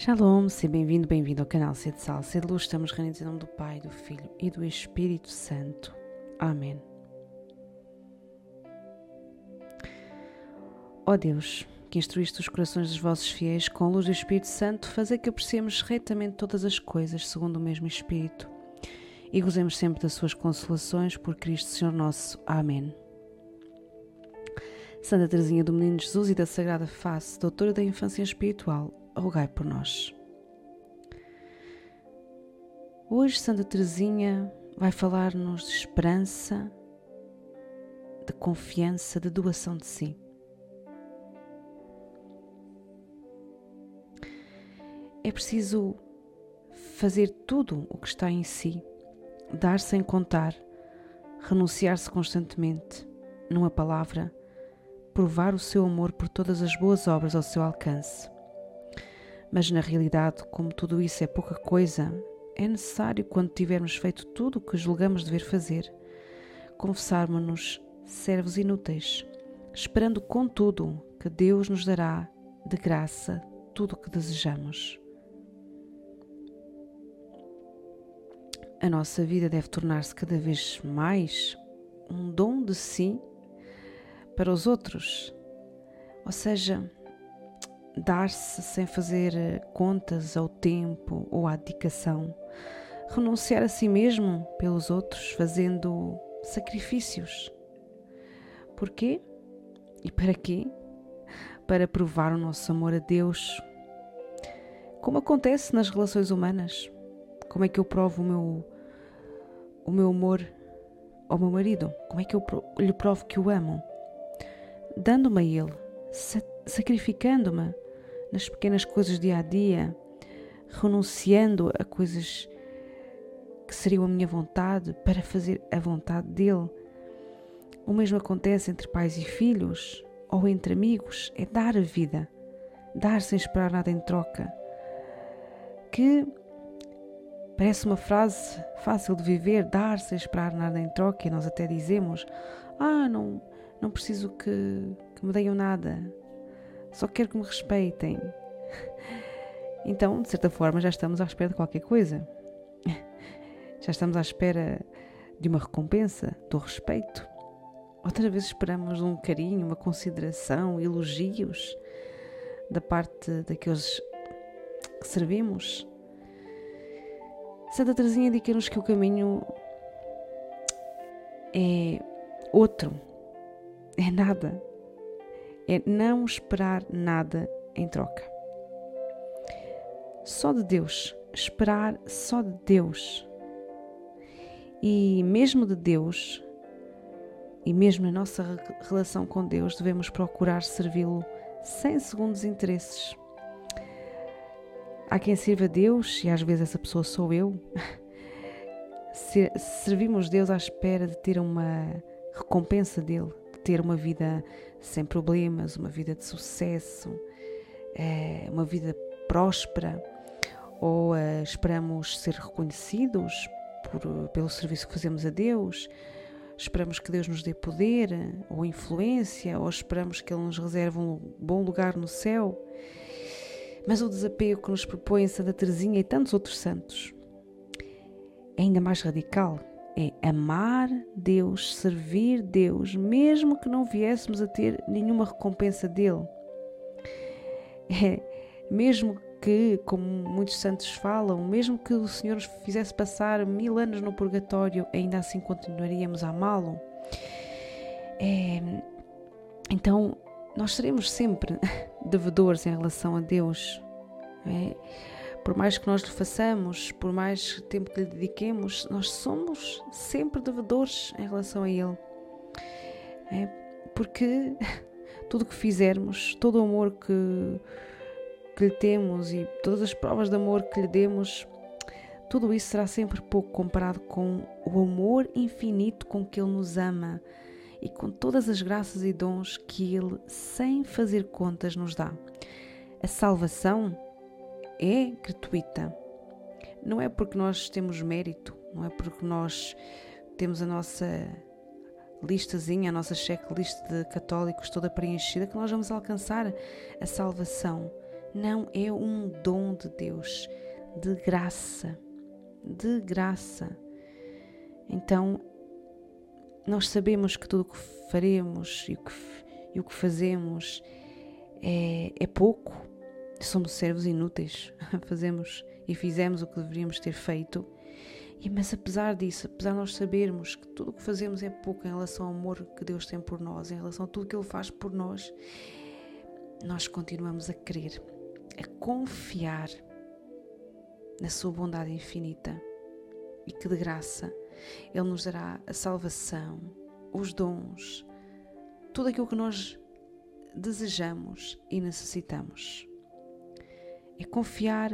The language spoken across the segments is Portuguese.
Shalom, seja bem-vindo, bem-vindo ao canal Sede Sal, Sede Luz. Estamos reunidos em nome do Pai, do Filho e do Espírito Santo. Amém. Ó Deus, que instruíste os corações dos vossos fiéis com a luz do Espírito Santo, fazer que apreciemos retamente todas as coisas segundo o mesmo Espírito e gozemos sempre das suas consolações por Cristo Senhor nosso. Amém. Santa Teresinha do Menino Jesus e da Sagrada Face, doutora da infância espiritual, rogai por nós. Hoje Santa Teresinha vai falar-nos de esperança, de confiança, de doação de si. É preciso fazer tudo o que está em si, dar sem contar, renunciar-se constantemente, numa palavra, provar o seu amor por todas as boas obras ao seu alcance. Mas na realidade, como tudo isso é pouca coisa, é necessário, quando tivermos feito tudo o que julgamos dever fazer, confessarmos-nos servos inúteis, esperando contudo que Deus nos dará de graça tudo o que desejamos. A nossa vida deve tornar-se cada vez mais um dom de si para os outros, ou seja, dar-se sem fazer eh, contas ao tempo ou à dedicação, renunciar a si mesmo pelos outros, fazendo sacrifícios. Porquê? E para quê? Para provar o nosso amor a Deus. Como acontece nas relações humanas? Como é que eu provo o meu, o meu amor ao meu marido? Como é que eu lhe provo que o amo? Dando-me a ele, sacrificando-me nas pequenas coisas dia a dia, renunciando a coisas que seriam a minha vontade para fazer a vontade dele. O mesmo acontece entre pais e filhos ou entre amigos, é dar a vida, dar sem esperar nada em troca. Que parece uma frase fácil de viver, dar sem esperar nada em troca, e nós até dizemos: Ah, não, não preciso que, que me deem nada, só quero que me respeitem. Então, de certa forma, já estamos à espera de qualquer coisa. Já estamos à espera de uma recompensa, do respeito. Outra vez esperamos um carinho, uma consideração, elogios da parte daqueles que servimos. Santa Teresinha indica-nos que o caminho é outro, é nada, é não esperar nada em troca. Só de Deus, esperar só de Deus. E mesmo de Deus, e mesmo na nossa relação com Deus, devemos procurar servi-lo sem segundos interesses. Há quem sirva a Deus, e às vezes essa pessoa sou eu. Servimos Deus à espera de ter uma recompensa dele, de ter uma vida sem problemas, uma vida de sucesso, é, uma vida próspera, ou é, esperamos ser reconhecidos por, pelo serviço que fazemos a Deus, esperamos que Deus nos dê poder ou influência, ou esperamos que Ele nos reserve um bom lugar no céu. Mas o desapego que nos propõe Santa Teresinha e tantos outros santos é ainda mais radical é amar Deus, servir Deus, mesmo que não viéssemos a ter nenhuma recompensa dele. É, mesmo que, como muitos santos falam, mesmo que o Senhor nos fizesse passar mil anos no purgatório, ainda assim continuaríamos a amá-lo. É, então, nós seremos sempre devedores em relação a Deus. É? Por mais que nós lhe façamos, por mais tempo que lhe dediquemos, nós somos sempre devedores em relação a Ele. É porque tudo o que fizermos, todo o amor que, que lhe temos e todas as provas de amor que lhe demos, tudo isso será sempre pouco comparado com o amor infinito com que Ele nos ama e com todas as graças e dons que Ele, sem fazer contas, nos dá. A salvação é gratuita. Não é porque nós temos mérito, não é porque nós temos a nossa listazinha, a nossa checklist de católicos toda preenchida que nós vamos alcançar a salvação. Não, é um dom de Deus, de graça, de graça. Então, nós sabemos que tudo o que faremos e o que, e o que fazemos é, é pouco, somos servos inúteis, fazemos e fizemos o que deveríamos ter feito. E, mas apesar disso, apesar de nós sabermos que tudo o que fazemos é pouco em relação ao amor que Deus tem por nós, em relação a tudo que Ele faz por nós, nós continuamos a crer, a confiar na Sua bondade infinita e que de graça Ele nos dará a salvação, os dons, tudo aquilo que nós desejamos e necessitamos. É confiar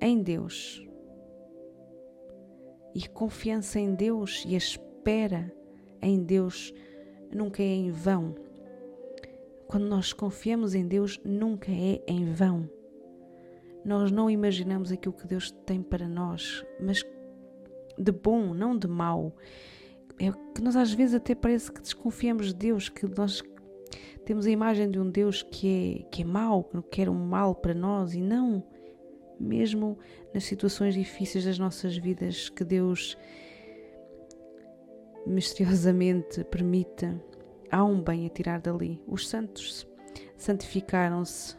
em Deus. E confiança em Deus e a espera em Deus nunca é em vão. Quando nós confiamos em Deus, nunca é em vão. Nós não imaginamos aquilo que Deus tem para nós, mas de bom, não de mau. É que nós às vezes até parece que desconfiamos de Deus, que nós temos a imagem de um Deus que é, que é mau, que quer um mal para nós e não. Mesmo nas situações difíceis das nossas vidas que Deus misteriosamente permite, há um bem a tirar dali. Os santos santificaram-se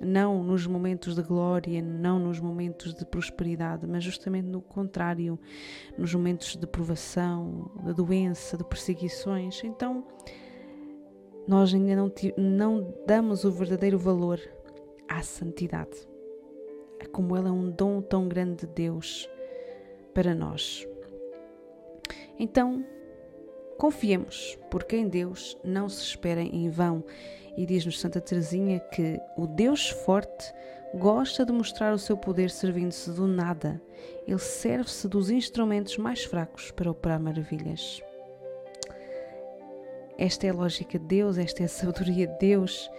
não nos momentos de glória, não nos momentos de prosperidade, mas justamente no contrário, nos momentos de provação, de doença, de perseguições. Então, nós ainda não, não damos o verdadeiro valor à santidade, é como ela é um dom tão grande de Deus para nós. Então, confiemos, porque em Deus não se espera em vão. E diz-nos Santa Teresinha que o Deus forte gosta de mostrar o seu poder servindo-se do nada. Ele serve-se dos instrumentos mais fracos para operar maravilhas. Esta é a lógica de Deus, esta é a sabedoria de Deus.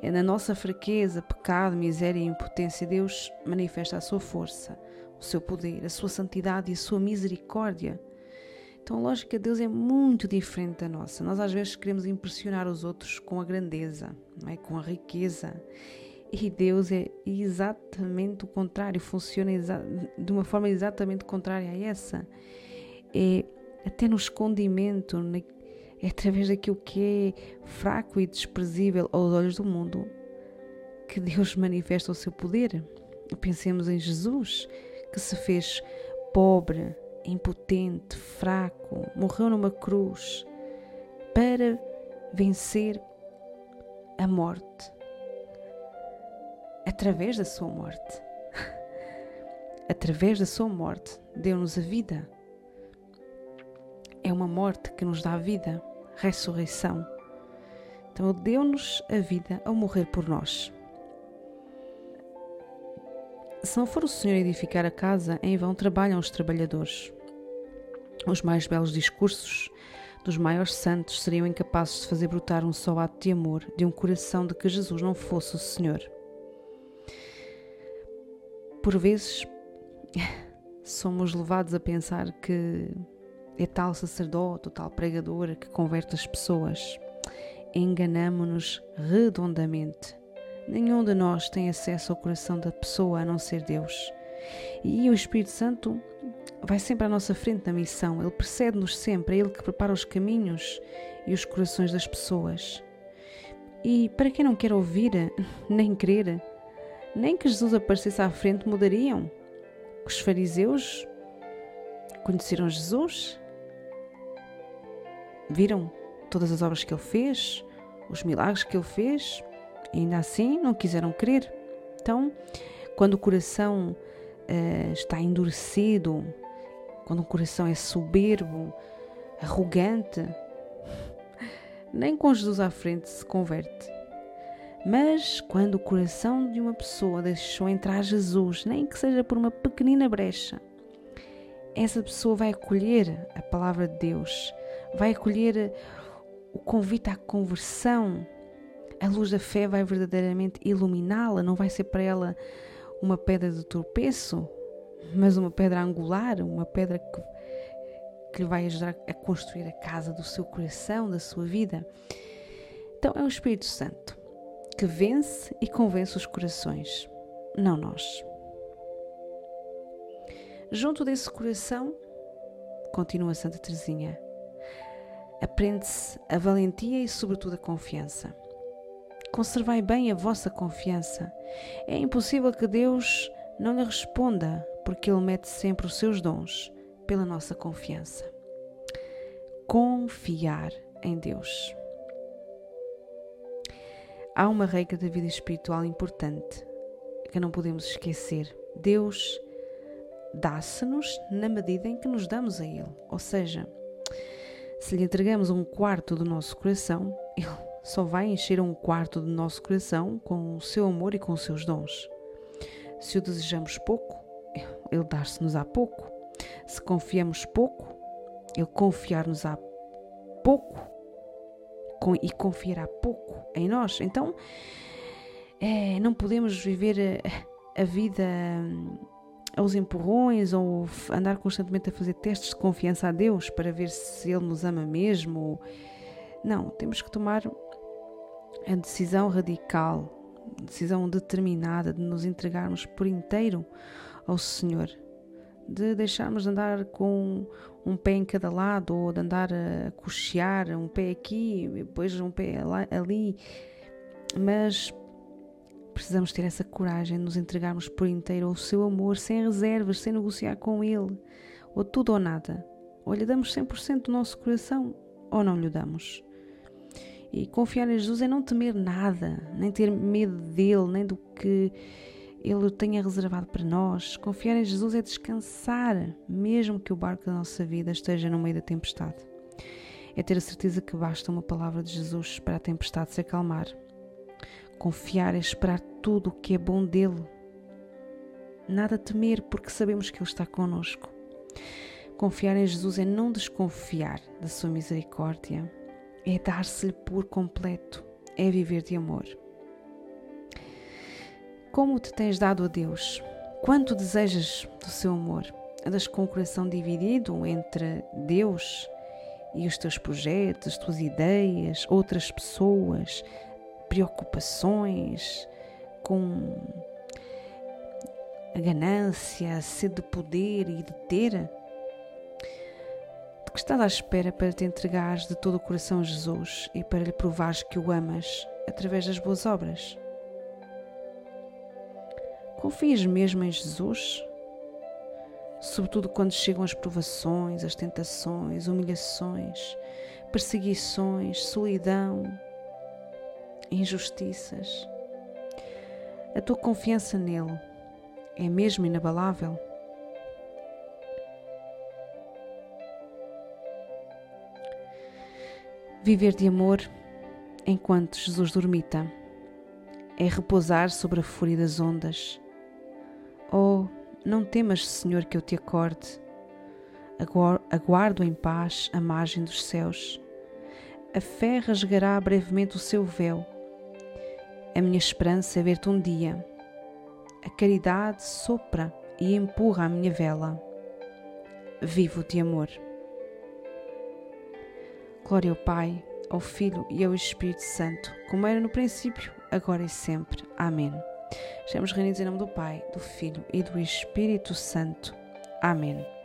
É na nossa fraqueza, pecado, miséria e impotência, Deus manifesta a sua força, o seu poder, a sua santidade e a sua misericórdia. Então a lógica de Deus é muito diferente da nossa. Nós às vezes queremos impressionar os outros com a grandeza, não é? com a riqueza. E Deus é exatamente o contrário, funciona de uma forma exatamente contrária a essa. É até no escondimento, é através daquilo que é fraco e desprezível aos olhos do mundo que Deus manifesta o seu poder. Pensemos em Jesus, que se fez pobre, impotente, fraco, morreu numa cruz para vencer a morte. Através da sua morte. Através da sua morte, deu-nos a vida. É uma morte que nos dá vida ressurreição. Então Ele deu-nos a vida ao morrer por nós. Se não for o Senhor edificar a casa, em vão trabalham os trabalhadores. Os mais belos discursos dos maiores santos seriam incapazes de fazer brotar um só ato de amor de um coração de que Jesus não fosse o Senhor. Por vezes, somos levados a pensar que é tal sacerdote tal pregador que converte as pessoas. Enganamo-nos redondamente. Nenhum de nós tem acesso ao coração da pessoa a não ser Deus. E o Espírito Santo vai sempre à nossa frente na missão. Ele precede-nos sempre, é Ele que prepara os caminhos e os corações das pessoas. E para quem não quer ouvir nem crer, nem que Jesus aparecesse à frente mudariam. Os fariseus conheceram Jesus viram todas as obras que ele fez, os milagres que ele fez, e ainda assim não quiseram crer. Então, quando o coração uh, está endurecido, quando o coração é soberbo, arrogante, nem com Jesus à frente se converte. Mas quando o coração de uma pessoa deixou entrar Jesus, nem que seja por uma pequenina brecha, essa pessoa vai acolher a palavra de Deus vai acolher o convite à conversão. A luz da fé vai verdadeiramente iluminá-la, não vai ser para ela uma pedra de tropeço, mas uma pedra angular, uma pedra que, que lhe vai ajudar a construir a casa do seu coração, da sua vida. Então é o Espírito Santo. que vence e convence os corações, não nós. Junto desse coração, continua Santa Teresinha, aprende-se a valentia e, sobretudo, a confiança. Conservai bem a vossa confiança. É impossível que Deus não lhe responda, porque Ele mete sempre os seus dons pela nossa confiança. Confiar em Deus. Há uma regra da vida espiritual importante que não podemos esquecer. Deus dá-se-nos na medida em que nos damos a Ele. Ou seja, se lhe entregamos um quarto do nosso coração, Ele só vai encher um quarto do nosso coração com o seu amor e com os seus dons. Se o desejamos pouco, Ele dar-se-nos a pouco. Se confiamos pouco, Ele confiar-nos-á pouco e confiará pouco em nós. Então, é, não podemos viver a, a vida hum, aos empurrões ou andar constantemente a fazer testes de confiança a Deus para ver se Ele nos ama mesmo. Não, temos que tomar a decisão radical, a decisão determinada de nos entregarmos por inteiro ao Senhor, de deixarmos de andar com um pé em cada lado ou de andar a cochear, um pé aqui, e depois um pé ali, mas precisamos ter essa coragem de nos entregarmos por inteiro ao seu amor, sem reservas, sem negociar com Ele, ou tudo ou nada. Ou lhe damos 100% do nosso coração, ou não lhe damos. E confiar em Jesus é não temer nada, nem ter medo dele, nem do que ele tenha reservado para nós. Confiar em Jesus é descansar, mesmo que o barco da nossa vida esteja no meio da tempestade. É ter a certeza que basta uma palavra de Jesus para a tempestade se acalmar Confiar é esperar tudo o que é bom dele. Nada temer, porque sabemos que Ele está conosco. Confiar em Jesus é não desconfiar da Sua misericórdia, é dar-se-lhe por completo, é viver de amor. Como te tens dado a Deus? Quanto desejas do seu amor? Andas com o coração dividido entre Deus e os teus projetos, as tuas ideias, outras pessoas, preocupações, com a ganância, a sede de poder e de ter? De que estás à espera para te entregares de todo o coração a Jesus e para lhe provares que o amas através das boas obras? Confias mesmo em Jesus? Sobretudo quando chegam as provações, as tentações, humilhações, perseguições, solidão, injustiças. A tua confiança nele é mesmo inabalável? Viver de amor enquanto Jesus dormita é repousar sobre a fúria das ondas. Oh, não temas, Senhor, que eu te acorde. Aguardo em paz a margem dos céus. A fé rasgará brevemente o seu véu a minha esperança é ver-te um dia. A caridade sopra e empurra a minha vela. Vivo de amor. Glória ao Pai, ao Filho e ao Espírito Santo, como era no princípio, agora e sempre. Amém. Estamos reunidos em nome do Pai, do Filho e do Espírito Santo. Amém.